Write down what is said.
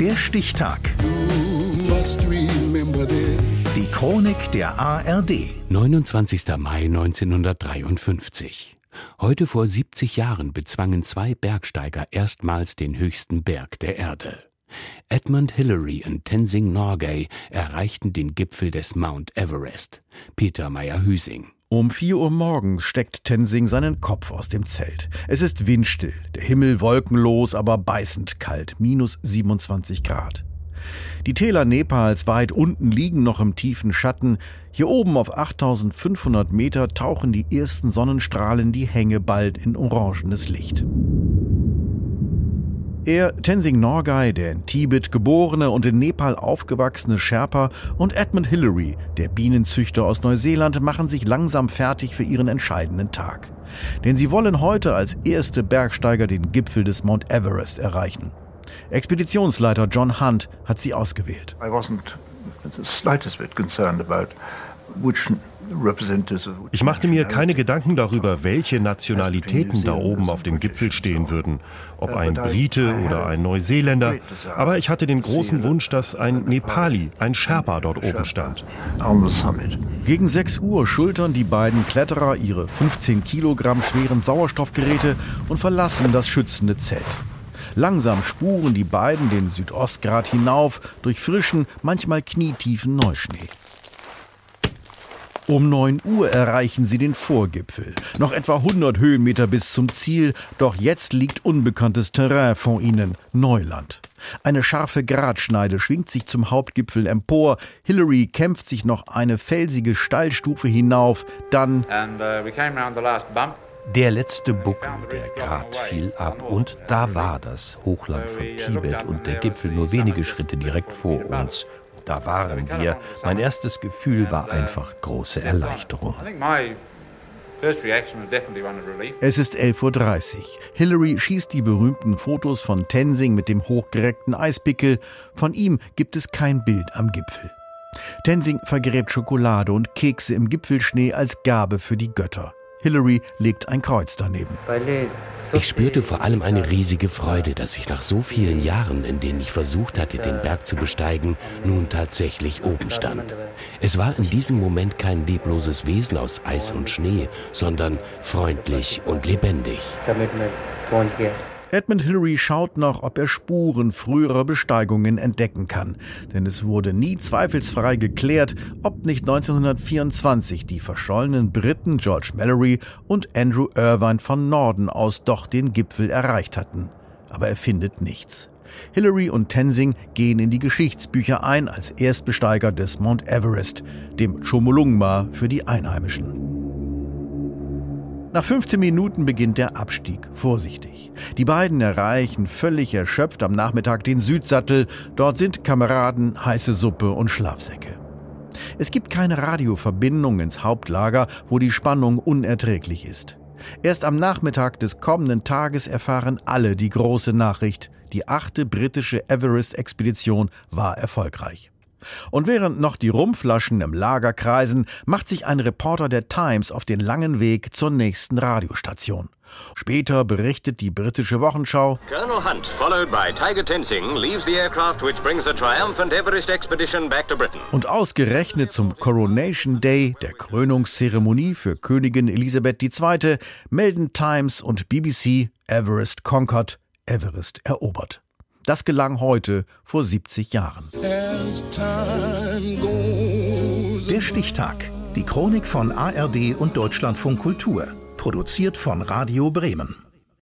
Der Stichtag. Die Chronik der ARD. 29. Mai 1953. Heute vor 70 Jahren bezwangen zwei Bergsteiger erstmals den höchsten Berg der Erde. Edmund Hillary und Tenzing Norgay erreichten den Gipfel des Mount Everest. Peter Meyer-Hüsing. Um vier Uhr morgens steckt Tenzing seinen Kopf aus dem Zelt. Es ist windstill, der Himmel wolkenlos, aber beißend kalt, minus 27 Grad. Die Täler Nepals weit unten liegen noch im tiefen Schatten. Hier oben auf 8500 Meter tauchen die ersten Sonnenstrahlen die Hänge bald in orangenes Licht. Er, Tenzing Norgay, der in Tibet geborene und in Nepal aufgewachsene Sherpa und Edmund Hillary, der Bienenzüchter aus Neuseeland, machen sich langsam fertig für ihren entscheidenden Tag. Denn sie wollen heute als erste Bergsteiger den Gipfel des Mount Everest erreichen. Expeditionsleiter John Hunt hat sie ausgewählt. I wasn't the slightest bit concerned about ich machte mir keine Gedanken darüber, welche Nationalitäten da oben auf dem Gipfel stehen würden, ob ein Brite oder ein Neuseeländer, aber ich hatte den großen Wunsch, dass ein Nepali, ein Sherpa dort oben stand. Gegen 6 Uhr schultern die beiden Kletterer ihre 15 Kilogramm schweren Sauerstoffgeräte und verlassen das schützende Zelt. Langsam spuren die beiden den Südostgrat hinauf durch frischen, manchmal knietiefen Neuschnee. Um 9 Uhr erreichen sie den Vorgipfel. Noch etwa 100 Höhenmeter bis zum Ziel, doch jetzt liegt unbekanntes Terrain vor ihnen, Neuland. Eine scharfe Gratschneide schwingt sich zum Hauptgipfel empor. Hillary kämpft sich noch eine felsige Steilstufe hinauf, dann And, uh, der letzte Buckel, der Grat fiel ab und da war das Hochland von Tibet und der Gipfel nur wenige Schritte direkt vor uns. Da waren wir. Mein erstes Gefühl war einfach große Erleichterung. Es ist 11.30 Uhr. Hillary schießt die berühmten Fotos von Tenzing mit dem hochgereckten Eispickel. Von ihm gibt es kein Bild am Gipfel. Tenzing vergräbt Schokolade und Kekse im Gipfelschnee als Gabe für die Götter. Hillary legt ein Kreuz daneben. Ich spürte vor allem eine riesige Freude, dass ich nach so vielen Jahren, in denen ich versucht hatte, den Berg zu besteigen, nun tatsächlich oben stand. Es war in diesem Moment kein lebloses Wesen aus Eis und Schnee, sondern freundlich und lebendig. Edmund Hillary schaut noch, ob er Spuren früherer Besteigungen entdecken kann. Denn es wurde nie zweifelsfrei geklärt, ob nicht 1924 die verschollenen Briten George Mallory und Andrew Irvine von Norden aus doch den Gipfel erreicht hatten. Aber er findet nichts. Hillary und Tenzing gehen in die Geschichtsbücher ein als Erstbesteiger des Mount Everest, dem Chomolungma für die Einheimischen. Nach 15 Minuten beginnt der Abstieg, vorsichtig. Die beiden erreichen völlig erschöpft am Nachmittag den Südsattel. Dort sind Kameraden, heiße Suppe und Schlafsäcke. Es gibt keine Radioverbindung ins Hauptlager, wo die Spannung unerträglich ist. Erst am Nachmittag des kommenden Tages erfahren alle die große Nachricht, die achte britische Everest-Expedition war erfolgreich. Und während noch die Rumflaschen im Lager kreisen, macht sich ein Reporter der Times auf den langen Weg zur nächsten Radiostation. Später berichtet die britische Wochenschau Colonel Hunt, followed by Tiger Tenzing, leaves the aircraft which brings the triumphant Everest expedition back to Britain. Und ausgerechnet zum Coronation Day, der Krönungszeremonie für Königin Elisabeth II., melden Times und BBC Everest conquered, Everest erobert. Das gelang heute vor 70 Jahren. Der Stichtag. Die Chronik von ARD und Deutschlandfunk Kultur. Produziert von Radio Bremen.